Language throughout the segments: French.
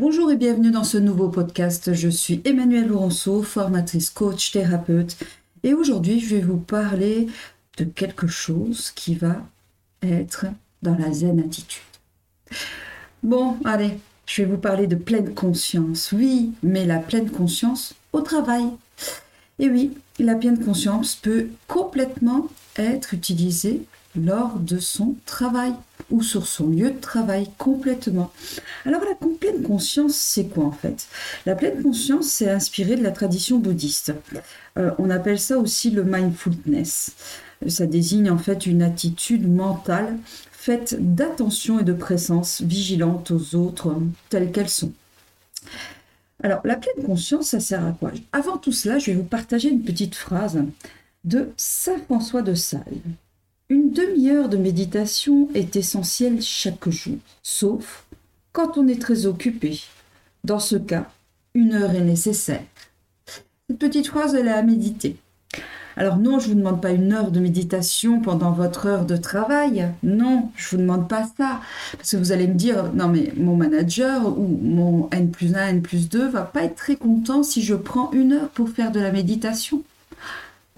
Bonjour et bienvenue dans ce nouveau podcast. Je suis Emmanuelle Laurenceau, formatrice coach thérapeute et aujourd'hui je vais vous parler de quelque chose qui va être dans la zen attitude. Bon, allez, je vais vous parler de pleine conscience. Oui, mais la pleine conscience au travail. Et oui, la pleine conscience peut complètement être utilisée lors de son travail ou sur son lieu de travail complètement. Alors la pleine conscience, c'est quoi en fait? La pleine conscience, c'est inspiré de la tradition bouddhiste. Euh, on appelle ça aussi le mindfulness. Ça désigne en fait une attitude mentale faite d'attention et de présence vigilante aux autres telles qu'elles sont. Alors, la pleine conscience, ça sert à quoi? Avant tout cela, je vais vous partager une petite phrase de Saint François de Sales. Une demi-heure de méditation est essentielle chaque jour, sauf quand on est très occupé. Dans ce cas, une heure est nécessaire. Cette petite phrase, elle est à méditer. Alors non, je ne vous demande pas une heure de méditation pendant votre heure de travail. Non, je ne vous demande pas ça. Parce que vous allez me dire, non mais mon manager ou mon N plus 1, N plus 2 va pas être très content si je prends une heure pour faire de la méditation.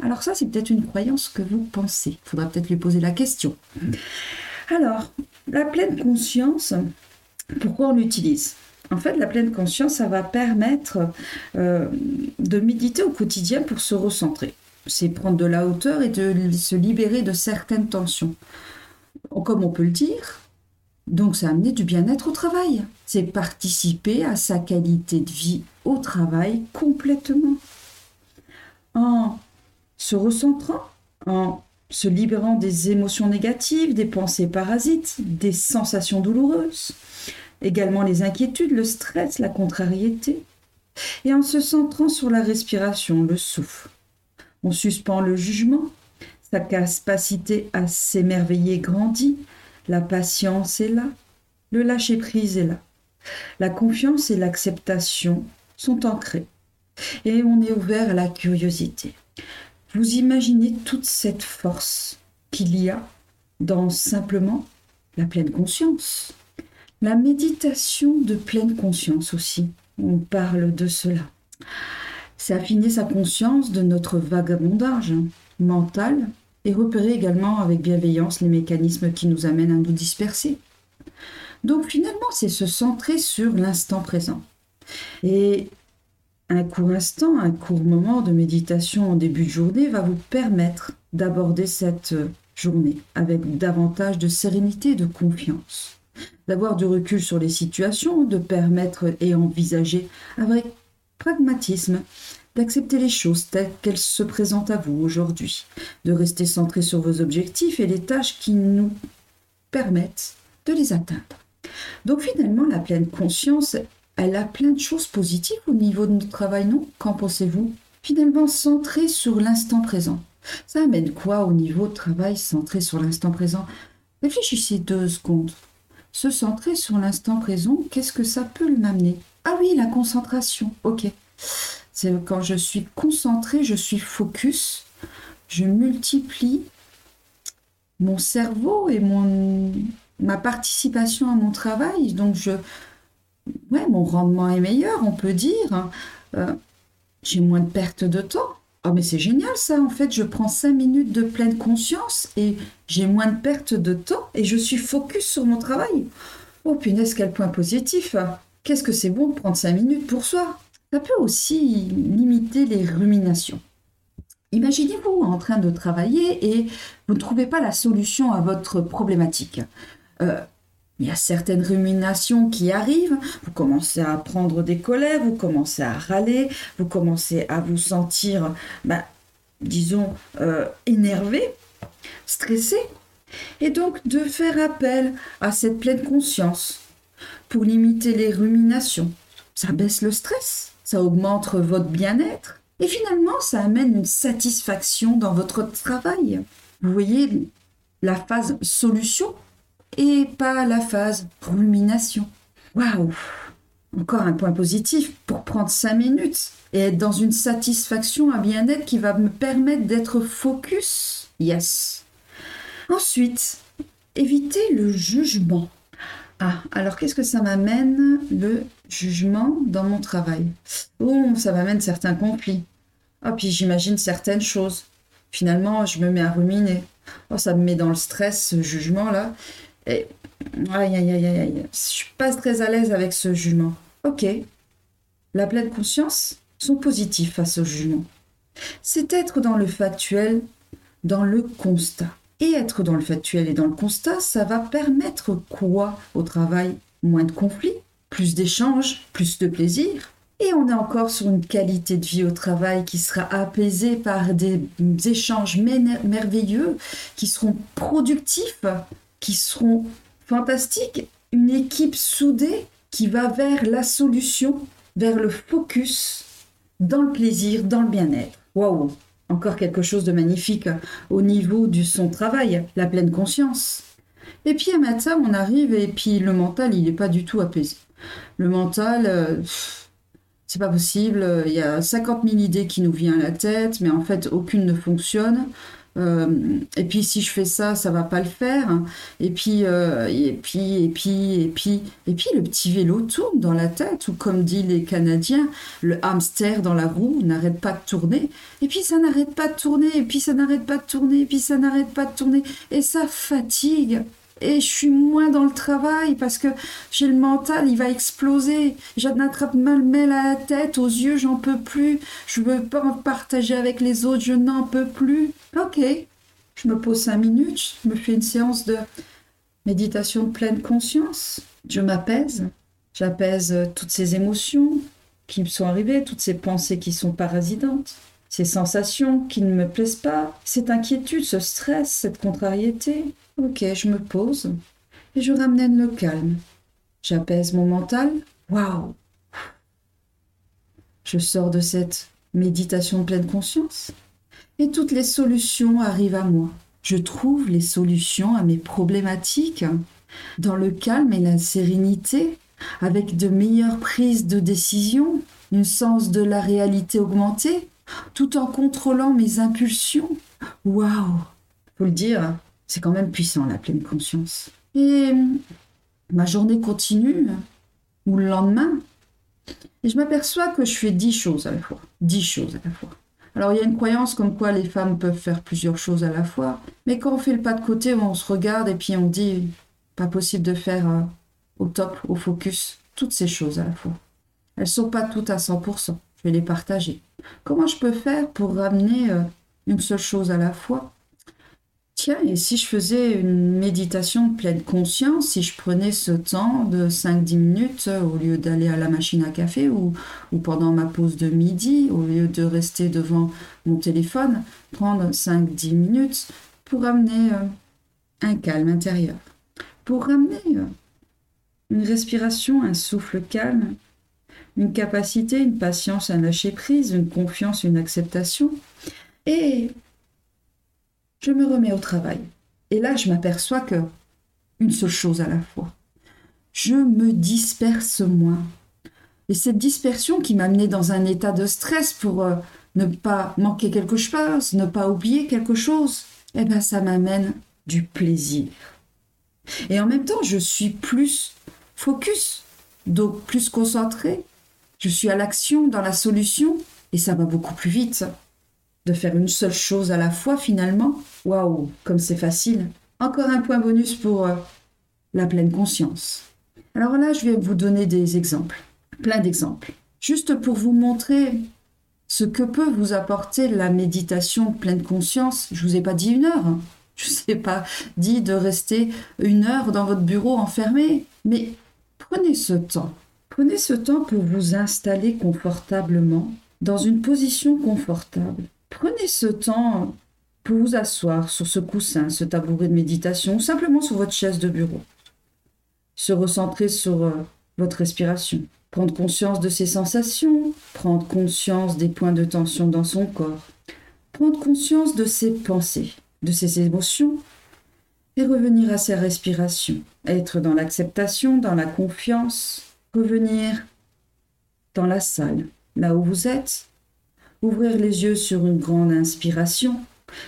Alors ça, c'est peut-être une croyance que vous pensez. Il faudra peut-être lui poser la question. Alors, la pleine conscience, pourquoi on l'utilise? En fait, la pleine conscience, ça va permettre euh, de méditer au quotidien pour se recentrer. C'est prendre de la hauteur et de se libérer de certaines tensions. Comme on peut le dire, donc ça amener du bien-être au travail. C'est participer à sa qualité de vie au travail complètement. En se recentrant, en se libérant des émotions négatives, des pensées parasites, des sensations douloureuses, également les inquiétudes, le stress, la contrariété, et en se centrant sur la respiration, le souffle. On suspend le jugement, sa capacité à s'émerveiller grandit, la patience est là, le lâcher-prise est là. La confiance et l'acceptation sont ancrées, et on est ouvert à la curiosité. Vous imaginez toute cette force qu'il y a dans simplement la pleine conscience. La méditation de pleine conscience aussi, on parle de cela. C'est affiner sa conscience de notre vagabondage mental et repérer également avec bienveillance les mécanismes qui nous amènent à nous disperser. Donc finalement, c'est se centrer sur l'instant présent. Et un court instant, un court moment de méditation en début de journée va vous permettre d'aborder cette journée avec davantage de sérénité et de confiance, d'avoir du recul sur les situations, de permettre et envisager avec pragmatisme, d'accepter les choses telles qu'elles se présentent à vous aujourd'hui, de rester centré sur vos objectifs et les tâches qui nous permettent de les atteindre. Donc finalement, la pleine conscience elle a plein de choses positives au niveau de notre travail, non? Qu'en pensez-vous? Finalement, centré sur l'instant présent. Ça amène quoi au niveau de travail centré sur l'instant présent? Réfléchissez deux secondes. Se centrer sur l'instant présent, qu'est-ce que ça peut m'amener? Ah oui, la concentration. Ok. C'est quand je suis concentré, je suis focus, je multiplie mon cerveau et mon, ma participation à mon travail. Donc je, ouais, mon rendement est meilleur, on peut dire. Euh, j'ai moins de perte de temps. Oh, mais c'est génial ça, en fait, je prends cinq minutes de pleine conscience et j'ai moins de perte de temps et je suis focus sur mon travail. Oh punaise, quel point positif. Qu'est-ce que c'est bon de prendre cinq minutes pour soi? Ça peut aussi limiter les ruminations. Imaginez-vous en train de travailler et vous ne trouvez pas la solution à votre problématique. Euh, il y a certaines ruminations qui arrivent, vous commencez à prendre des colères, vous commencez à râler, vous commencez à vous sentir, bah, disons, euh, énervé, stressé. Et donc de faire appel à cette pleine conscience pour limiter les ruminations. Ça baisse le stress, ça augmente votre bien-être et finalement ça amène une satisfaction dans votre travail. Vous voyez la phase solution et pas la phase rumination. Waouh Encore un point positif pour prendre 5 minutes et être dans une satisfaction, un bien-être qui va me permettre d'être focus. Yes. Ensuite, éviter le jugement. Ah, alors qu'est-ce que ça m'amène le jugement dans mon travail? Oh, ça m'amène certains conflits. Ah, puis j'imagine certaines choses. Finalement, je me mets à ruminer. Oh, ça me met dans le stress, ce jugement-là. Et aïe, aïe, aïe, aïe, je suis pas très à l'aise avec ce jugement. Ok. La pleine conscience sont positifs face au jugement. C'est être dans le factuel, dans le constat. Et être dans le factuel et dans le constat, ça va permettre quoi au travail? Moins de conflits, plus d'échanges, plus de plaisir. Et on est encore sur une qualité de vie au travail qui sera apaisée par des échanges merveilleux, qui seront productifs, qui seront fantastiques. Une équipe soudée qui va vers la solution, vers le focus, dans le plaisir, dans le bien-être. Waouh encore quelque chose de magnifique au niveau du son travail, la pleine conscience. Et puis à matin, on arrive et puis le mental, il n'est pas du tout apaisé. Le mental, euh, c'est pas possible. Il y a 50 000 idées qui nous viennent à la tête, mais en fait, aucune ne fonctionne. Euh, et puis si je fais ça, ça va pas le faire. Et puis, euh, et puis, et puis, et puis, et puis le petit vélo tourne dans la tête, ou comme disent les Canadiens, le hamster dans la roue n'arrête pas de tourner. Et puis ça n'arrête pas de tourner, et puis ça n'arrête pas de tourner, et puis ça n'arrête pas de tourner, et ça fatigue et je suis moins dans le travail parce que j'ai le mental, il va exploser. J'en attrape mal mail à la tête, aux yeux, j'en peux plus. Je veux pas en partager avec les autres, je n'en peux plus. Ok, je me pose cinq minutes, je me fais une séance de méditation de pleine conscience. Je m'apaise, j'apaise toutes ces émotions qui me sont arrivées, toutes ces pensées qui sont parasitantes ces sensations qui ne me plaisent pas, cette inquiétude, ce stress, cette contrariété. Ok, je me pose et je ramène le calme. J'apaise mon mental. Waouh Je sors de cette méditation de pleine conscience et toutes les solutions arrivent à moi. Je trouve les solutions à mes problématiques dans le calme et la sérénité, avec de meilleures prises de décision, une sens de la réalité augmentée, tout en contrôlant mes impulsions. Waouh Faut le dire, c'est quand même puissant la pleine conscience. Et ma journée continue, ou le lendemain, et je m'aperçois que je fais dix choses à la fois. Dix choses à la fois. Alors il y a une croyance comme quoi les femmes peuvent faire plusieurs choses à la fois, mais quand on fait le pas de côté, on se regarde et puis on dit pas possible de faire euh, au top, au focus, toutes ces choses à la fois. Elles sont pas toutes à 100% je vais les partager. Comment je peux faire pour ramener euh, une seule chose à la fois? Tiens, et si je faisais une méditation de pleine conscience, si je prenais ce temps de 5-10 minutes euh, au lieu d'aller à la machine à café ou, pendant ma pause de midi, au lieu de rester devant mon téléphone, prendre 5-10 minutes pour ramener euh, un calme intérieur, pour ramener une respiration, un souffle calme, une capacité, une patience, un lâcher prise, une confiance, une acceptation. Et je me remets au travail. Et là, je m'aperçois que une seule chose à la fois. Je me disperse moins. Et cette dispersion qui m'a amené dans un état de stress pour euh, ne pas manquer quelque chose, ne pas oublier quelque chose, eh ben ça m'amène du plaisir. Et en même temps, je suis plus focus, donc plus concentré, je suis à l'action, dans la solution, et ça va beaucoup plus vite. De faire une seule chose à la fois, finalement, waouh, comme c'est facile. Encore un point bonus pour euh, la pleine conscience. Alors là, je vais vous donner des exemples, plein d'exemples, juste pour vous montrer ce que peut vous apporter la méditation pleine conscience. Je vous ai pas dit une heure, hein. je ne vous ai pas dit de rester une heure dans votre bureau enfermé, mais prenez ce temps Prenez ce temps pour vous installer confortablement, dans une position confortable. Prenez ce temps pour vous asseoir sur ce coussin, ce tabouret de méditation, ou simplement sur votre chaise de bureau. Se recentrer sur euh, votre respiration. Prendre conscience de ses sensations, prendre conscience des points de tension dans son corps, prendre conscience de ses pensées, de ses émotions, et revenir à sa respiration. Être dans l'acceptation, dans la confiance, revenir dans la salle, là où vous êtes, ouvrir les yeux sur une grande inspiration,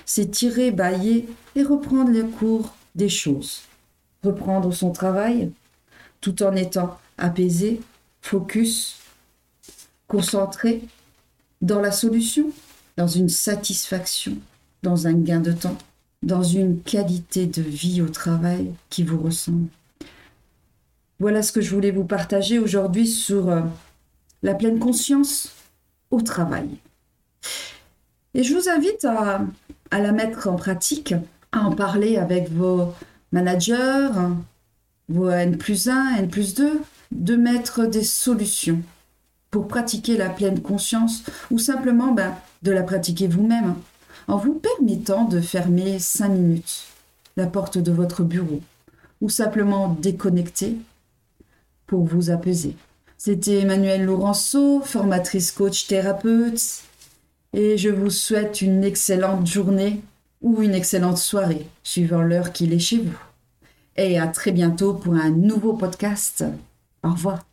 s'étirer, bailler et reprendre le cours des choses. Reprendre son travail, tout en étant apaisé, focus, concentré dans la solution, dans une satisfaction, dans un gain de temps, dans une qualité de vie au travail qui vous ressemble. Voilà ce que je voulais vous partager aujourd'hui sur euh, la pleine conscience au travail. Et je vous invite à, la mettre en pratique, à en parler avec vos managers, vos N plus 1, N plus 2, de mettre des solutions pour pratiquer la pleine conscience ou simplement ben, de la pratiquer vous-même en vous permettant de fermer 5 minutes la porte de votre bureau ou simplement déconnecter pour vous apaiser. C'était Emmanuelle Laurenceau, formatrice coach thérapeute, et je vous souhaite une excellente journée ou une excellente soirée, suivant l'heure qu'il est chez vous. Et à très bientôt pour un nouveau podcast. Au revoir.